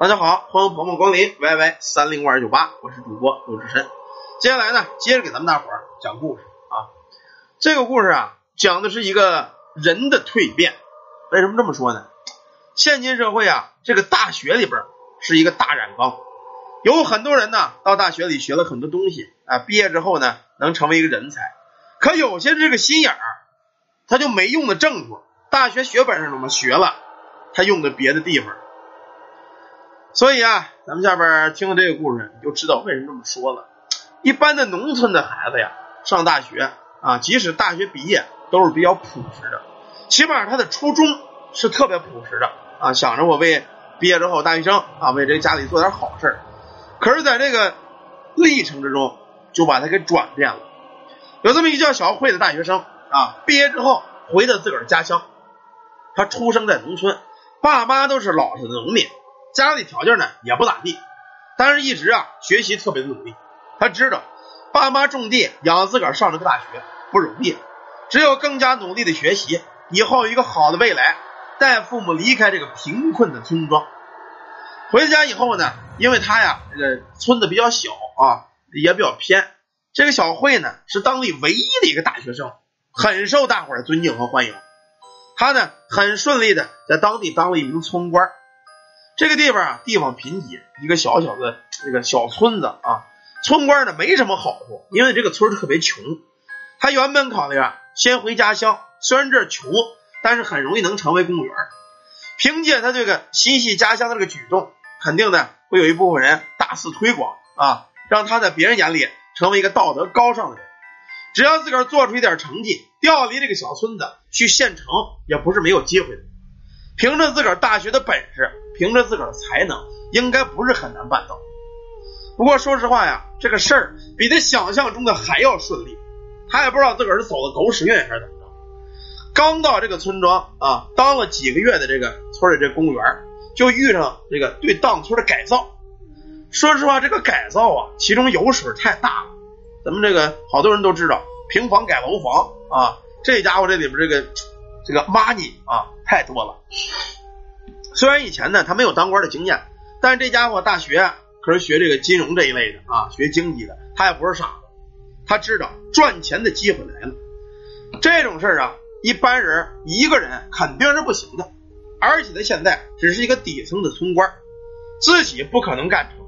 大家好，欢迎朋友们光临 YY 三零五二九八，我是主播陆志深。接下来呢，接着给咱们大伙儿讲故事啊。这个故事啊，讲的是一个人的蜕变。为什么这么说呢？现今社会啊，这个大学里边是一个大染缸，有很多人呢到大学里学了很多东西啊，毕业之后呢能成为一个人才。可有些这个心眼儿，他就没用的正处，大学学本上怎么学了，他用的别的地方。所以啊，咱们下边听了这个故事，你就知道为什么这么说了。一般的农村的孩子呀，上大学啊，即使大学毕业，都是比较朴实的，起码他的初衷是特别朴实的啊，想着我为毕业之后大学生啊，为这个家里做点好事可是，在这个历程之中，就把他给转变了。有这么一叫小慧的大学生啊，毕业之后回到自个儿家乡，他出生在农村，爸妈都是老实的农民。家里条件呢也不咋地，但是一直啊学习特别的努力。他知道爸妈种地养自个儿上了个大学不容易，只有更加努力的学习，以后有一个好的未来，带父母离开这个贫困的村庄。回家以后呢，因为他呀这个村子比较小啊，也比较偏，这个小慧呢是当地唯一的一个大学生，很受大伙儿尊敬和欢迎。他呢很顺利的在当地当了一名村官。这个地方啊，地方贫瘠，一个小小的这个小村子啊，村官呢没什么好处，因为这个村特别穷。他原本考虑啊，先回家乡，虽然这穷，但是很容易能成为公务员。凭借他这个心系家乡的这个举动，肯定呢会有一部分人大肆推广啊，让他在别人眼里成为一个道德高尚的人。只要自个儿做出一点成绩，调离这个小村子去县城，也不是没有机会的。凭着自个儿大学的本事。凭着自个儿才能，应该不是很难办到。不过说实话呀，这个事儿比他想象中的还要顺利。他也不知道自个儿是走的狗屎运还是怎么着。刚到这个村庄啊，当了几个月的这个村里这公务员，就遇上这个对当村的改造。说实话，这个改造啊，其中油水太大了。咱们这个好多人都知道，平房改楼房啊，这家伙这里边这个这个 money 啊太多了。虽然以前呢他没有当官的经验，但是这家伙大学可是学这个金融这一类的啊，学经济的，他也不是傻子，他知道赚钱的机会来了。这种事儿啊，一般人一个人肯定是不行的，而且他现在只是一个底层的村官，自己不可能干成。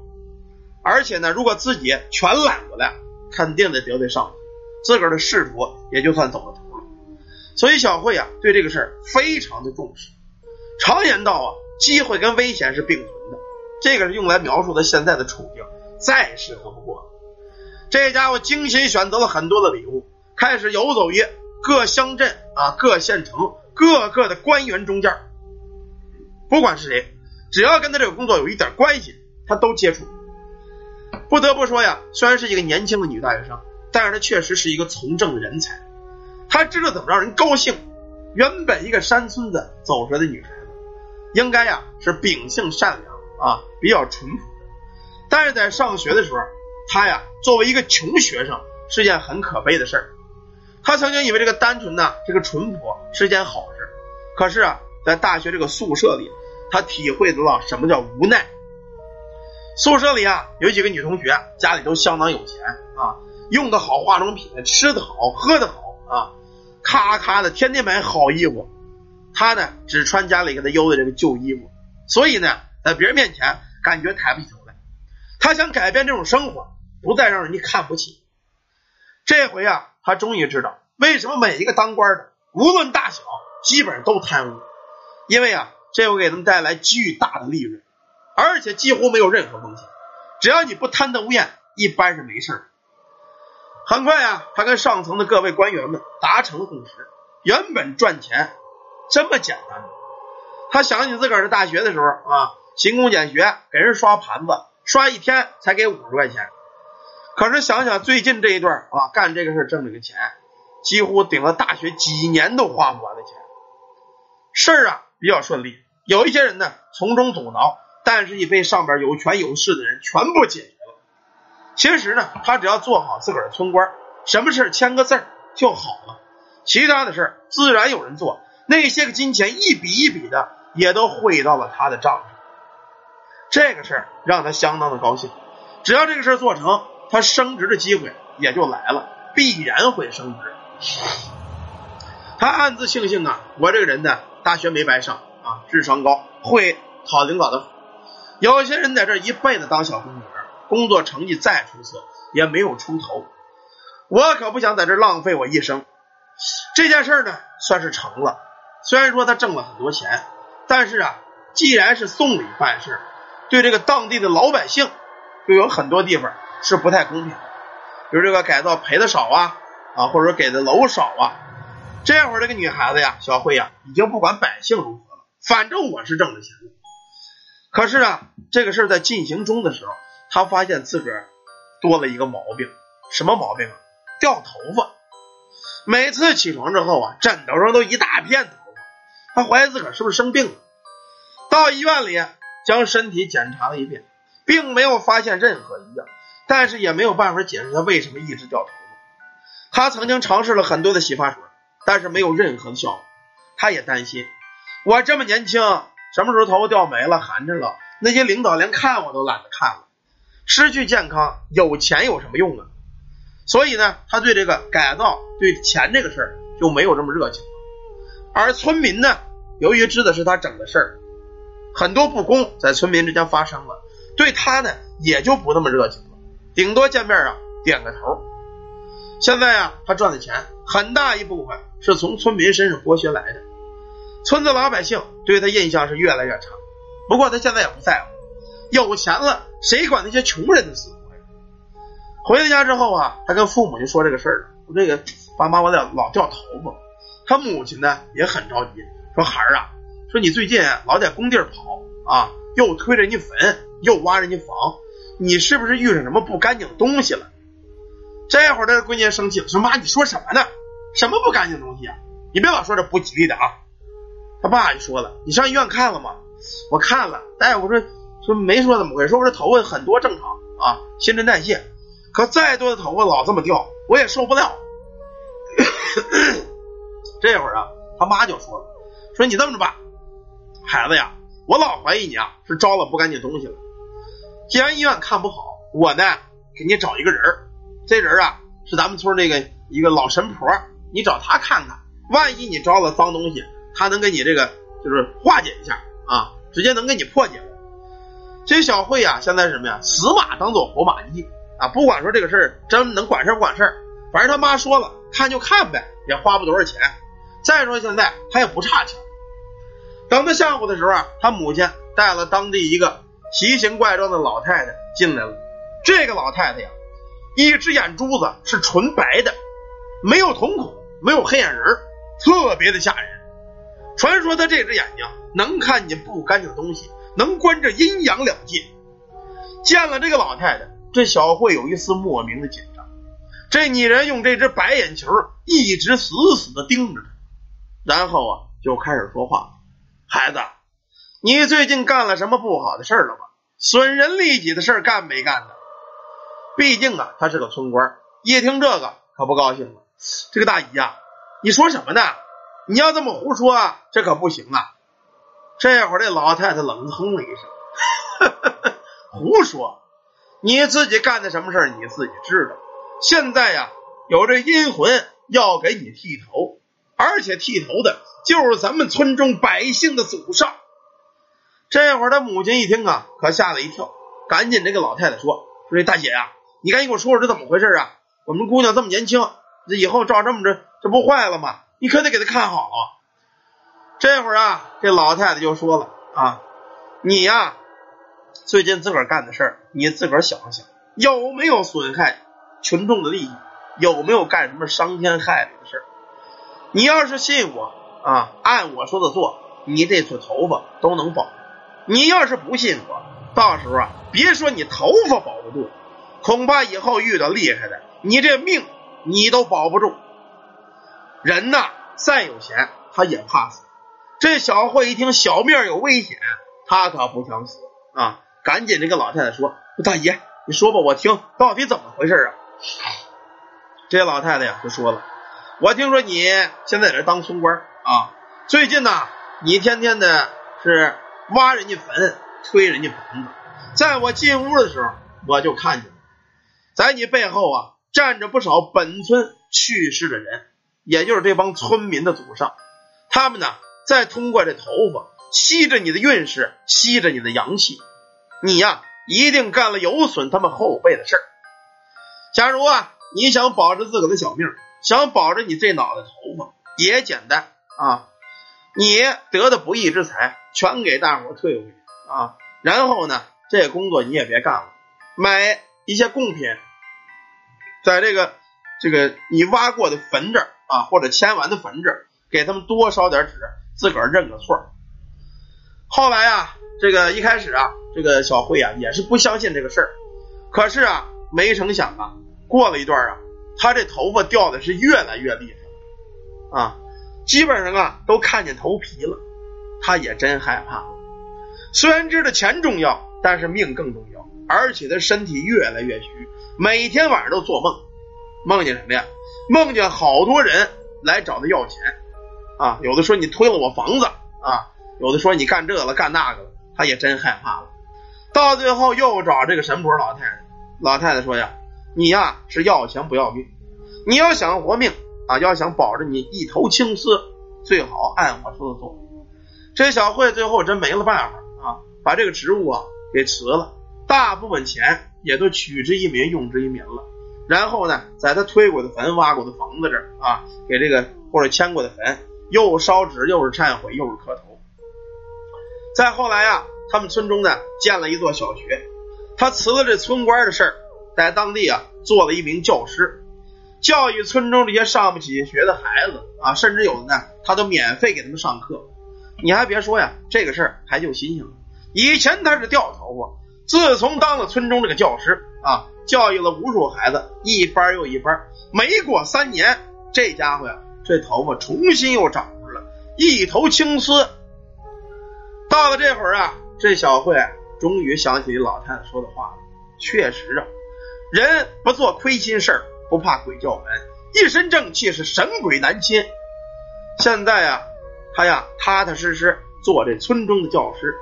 而且呢，如果自己全揽过来，肯定得得罪上司，自个儿的仕途也就算走了。所以小慧啊，对这个事儿非常的重视。常言道啊，机会跟危险是并存的，这个是用来描述他现在的处境，再适合不过了。这家伙精心选择了很多的礼物，开始游走于各乡镇啊、各县城、各个的官员中间，不管是谁，只要跟他这个工作有一点关系，他都接触。不得不说呀，虽然是一个年轻的女大学生，但是她确实是一个从政的人才，他知道怎么让人高兴。原本一个山村子走出来的女孩子。应该呀是秉性善良啊，比较淳朴。但是在上学的时候，他呀作为一个穷学生是件很可悲的事儿。他曾经以为这个单纯呢，这个淳朴是件好事。可是啊，在大学这个宿舍里，他体会得到什么叫无奈。宿舍里啊有几个女同学，家里都相当有钱啊，用的好化妆品，吃的好，喝的好啊，咔咔的天天买好衣服。他呢，只穿家里给他邮的这个旧衣服，所以呢，在别人面前感觉抬不起头来。他想改变这种生活，不再让人家看不起。这回啊，他终于知道为什么每一个当官的，无论大小，基本上都贪污。因为啊，这会给他们带来巨大的利润，而且几乎没有任何风险。只要你不贪得无厌，一般是没事很快啊，他跟上层的各位官员们达成了共识，原本赚钱。这么简单，他想起自个儿是大学的时候啊，勤工俭学，给人刷盘子，刷一天才给五十块钱。可是想想最近这一段啊，干这个事挣这个钱，几乎顶了大学几年都花不完的钱。事儿啊比较顺利，有一些人呢从中阻挠，但是已被上边有权有势的人全部解决。其实呢，他只要做好自个儿的村官，什么事签个字儿就好了，其他的事儿自然有人做。那些个金钱一笔一笔的也都汇到了他的账上。这个事儿让他相当的高兴。只要这个事儿做成，他升职的机会也就来了，必然会升职。他暗自庆幸啊，我这个人呢，大学没白上啊，智商高，会讨领导的。有些人在这一辈子当小公务员，工作成绩再出色，也没有出头。我可不想在这浪费我一生。这件事呢，算是成了。虽然说他挣了很多钱，但是啊，既然是送礼办事，对这个当地的老百姓，就有很多地方是不太公平的。比如这个改造赔的少啊，啊，或者说给的楼少啊。这会儿这个女孩子呀，小慧呀，已经不管百姓如何了，反正我是挣了钱了。可是啊，这个事儿在进行中的时候，他发现自个儿多了一个毛病，什么毛病啊？掉头发。每次起床之后啊，枕头上都一大片头发。他怀疑自个儿是不是生病了，到医院里将身体检查了一遍，并没有发现任何异样，但是也没有办法解释他为什么一直掉头发。他曾经尝试了很多的洗发水。但是没有任何的效果，他也担心，我这么年轻，什么时候头发掉没了、寒碜了，那些领导连看我都懒得看了，失去健康，有钱有什么用啊？所以呢，他对这个改造、对钱这个事儿就没有这么热情。而村民呢，由于知道是他整的事儿，很多不公在村民之间发生了，对他呢也就不那么热情了，顶多见面啊点个头。现在啊，他赚的钱很大一部分是从村民身上剥削来的，村子老百姓对他印象是越来越差。不过他现在也不在乎，有钱了，谁管那些穷人的死活呀？回到家之后啊，他跟父母就说这个事儿了，说这个爸妈我老老掉头发。他母亲呢也很着急，说孩儿啊，说你最近老在工地跑啊，又推人家坟，又挖人家房，你是不是遇上什么不干净的东西了？这会儿，他闺女生气了，说：“妈，你说什么呢？什么不干净东西啊？你别老说这不吉利的啊！”他爸就说了：“你上医院看了吗？”我看了，大夫说说没说怎么回事，说我这头发很多正常啊，新陈代谢。可再多的头发老这么掉，我也受不了。这会儿啊，他妈就说了：“说你这么着吧，孩子呀，我老怀疑你啊是招了不干净东西了。既然医院看不好，我呢给你找一个人儿。”这人啊是咱们村那个一个老神婆，你找他看看，万一你招了脏东西，他能给你这个就是化解一下啊，直接能给你破解。这小慧啊，现在是什么呀？死马当做活马医啊，不管说这个事儿真能管事不管事儿，反正他妈说了，看就看呗，也花不多少钱。再说现在他也不差钱。等他下午的时候啊，他母亲带了当地一个奇形怪状的老太太进来了。这个老太太呀。一只眼珠子是纯白的，没有瞳孔，没有黑眼仁，特别的吓人。传说他这只眼睛能看见不干净的东西，能观着阴阳两界。见了这个老太太，这小慧有一丝莫名的紧张。这女人用这只白眼球一直死死的盯着他，然后啊就开始说话：“孩子，你最近干了什么不好的事了吗？损人利己的事干没干呢？”毕竟啊，他是个村官，一听这个可不高兴了。这个大姨呀，你说什么呢？你要这么胡说，这可不行啊！这会儿这老太太冷哼了一声：“胡说！你自己干的什么事儿你自己知道。现在呀，有这阴魂要给你剃头，而且剃头的就是咱们村中百姓的祖上。”这会儿他母亲一听啊，可吓了一跳，赶紧这个老太太说：“说这大姐呀。”你赶紧给我说说这怎么回事啊？我们姑娘这么年轻，这以后照这么着，这不坏了吗？你可得给她看好。这会儿啊，这老太太就说了啊，你呀，最近自个儿干的事儿，你自个儿想想，有没有损害群众的利益？有没有干什么伤天害理的事儿？你要是信我啊，按我说的做，你这撮头发都能保。你要是不信我，到时候啊，别说你头发保不住。恐怕以后遇到厉害的，你这命你都保不住。人呐，再有钱他也怕死。这小慧一听小命有危险，他可不想死啊！赶紧，这个老太太说：“大爷，你说吧，我听到底怎么回事啊？”这老太太呀就说了：“我听说你现在在这当村官啊，最近呢，你天天的是挖人家坟，推人家坟子，在我进屋的时候，我就看见了，在你背后啊站着不少本村去世的人，也就是这帮村民的祖上，他们呢再通过这头发吸着你的运势，吸着你的阳气，你呀一定干了有损他们后辈的事儿。假如啊你想保着自个的小命，想保着你这脑袋头发，也简单啊，你得的不义之财全给大伙退回去啊，然后呢。这工作你也别干了，买一些贡品，在这个这个你挖过的坟这儿啊，或者迁完的坟这儿，给他们多烧点纸，自个儿认个错。后来啊，这个一开始啊，这个小慧啊也是不相信这个事儿，可是啊，没成想啊，过了一段啊，他这头发掉的是越来越厉害啊，基本上啊都看见头皮了，他也真害怕了。虽然知道钱重要。但是命更重要，而且他身体越来越虚，每天晚上都做梦，梦见什么呀？梦见好多人来找他要钱啊！有的说你推了我房子啊，有的说你干这个了干那个了，他也真害怕了。到最后又找这个神婆老太太，老太太说呀：“你呀是要钱不要命，你要想活命啊，要想保着你一头青丝，最好按我说的做。”这小慧最后真没了办法啊，把这个职务啊。给辞了，大部分钱也都取之于民，用之于民了。然后呢，在他推过的坟、挖过的房子这啊，给这个或者迁过的坟，又烧纸，又是忏悔，又是磕头。再后来啊，他们村中呢建了一座小学，他辞了这村官的事儿，在当地啊做了一名教师，教育村中这些上不起学的孩子啊，甚至有的呢，他都免费给他们上课。你还别说呀，这个事儿还就新鲜了。以前他是掉头发，自从当了村中这个教师啊，教育了无数孩子，一班又一班，没过三年，这家伙呀，这头发重新又长出来，一头青丝。到了这会儿啊，这小慧终于想起老太太说的话了，确实啊，人不做亏心事儿，不怕鬼叫门，一身正气是神鬼难侵。现在呀，他呀，踏踏实实做这村中的教师。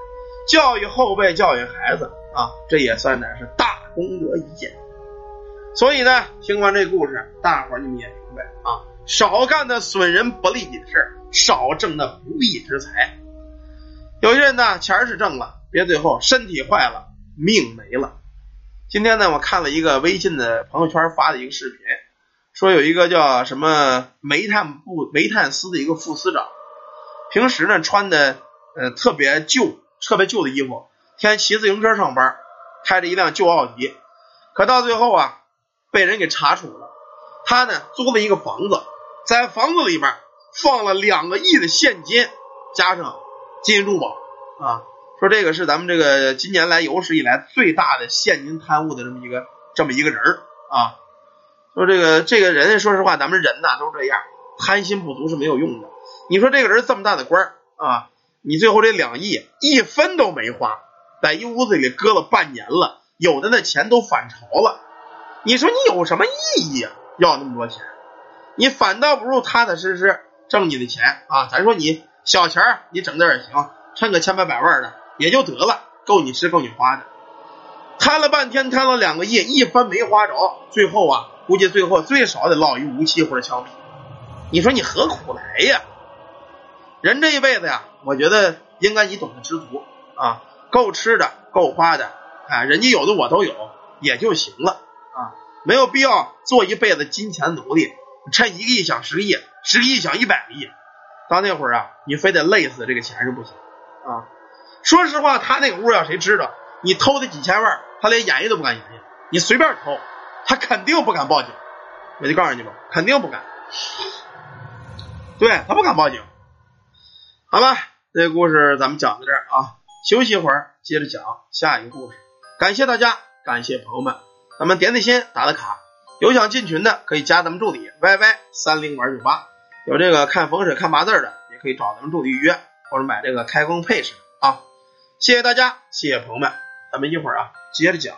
教育后辈，教育孩子啊，这也算乃是大功德一件。所以呢，听完这故事，大伙儿你们也明白啊，少干那损人不利己的事少挣那不义之财。有些人呢，钱是挣了，别最后身体坏了，命没了。今天呢，我看了一个微信的朋友圈发的一个视频，说有一个叫什么煤炭部煤炭司的一个副司长，平时呢穿的呃特别旧。特别旧的衣服，天天骑自行车上班，开着一辆旧奥迪，可到最后啊，被人给查处了。他呢租了一个房子，在房子里边放了两个亿的现金，加上金银珠宝啊，说这个是咱们这个今年来有史以来最大的现金贪污的这么一个这么一个人儿啊。说这个这个人，说实话，咱们人呐都这样，贪心不足是没有用的。你说这个人这么大的官啊？你最后这两亿一分都没花，在一屋子里搁了半年了，有的那钱都反潮了。你说你有什么意义啊？要那么多钱，你反倒不如踏踏实实挣你的钱啊！咱说你小钱你整点也行，趁个千八百万的也就得了，够你吃够你花的。贪了半天，贪了两个亿，一分没花着，最后啊，估计最后最少得落一无期或者枪毙。你说你何苦来呀？人这一辈子呀，我觉得应该你懂得知足啊，够吃的，够花的，哎，人家有的我都有，也就行了啊，没有必要做一辈子金钱奴隶，趁一个亿想十个亿，十个亿想一百个亿，到那会儿啊，你非得累死这个钱是不行啊。说实话，他那个屋要谁知道你偷他几千万，他连演绎都不敢演绎，你随便偷，他肯定不敢报警，我就告诉你吧，肯定不敢，对他不敢报警。好了，这个故事咱们讲到这儿啊，休息一会儿，接着讲下一个故事。感谢大家，感谢朋友们，咱们点点心，打打卡。有想进群的可以加咱们助理 Y Y 三零玩九八，有这个看风水、看八字的也可以找咱们助理预约，或者买这个开光配饰啊。谢谢大家，谢谢朋友们，咱们一会儿啊接着讲。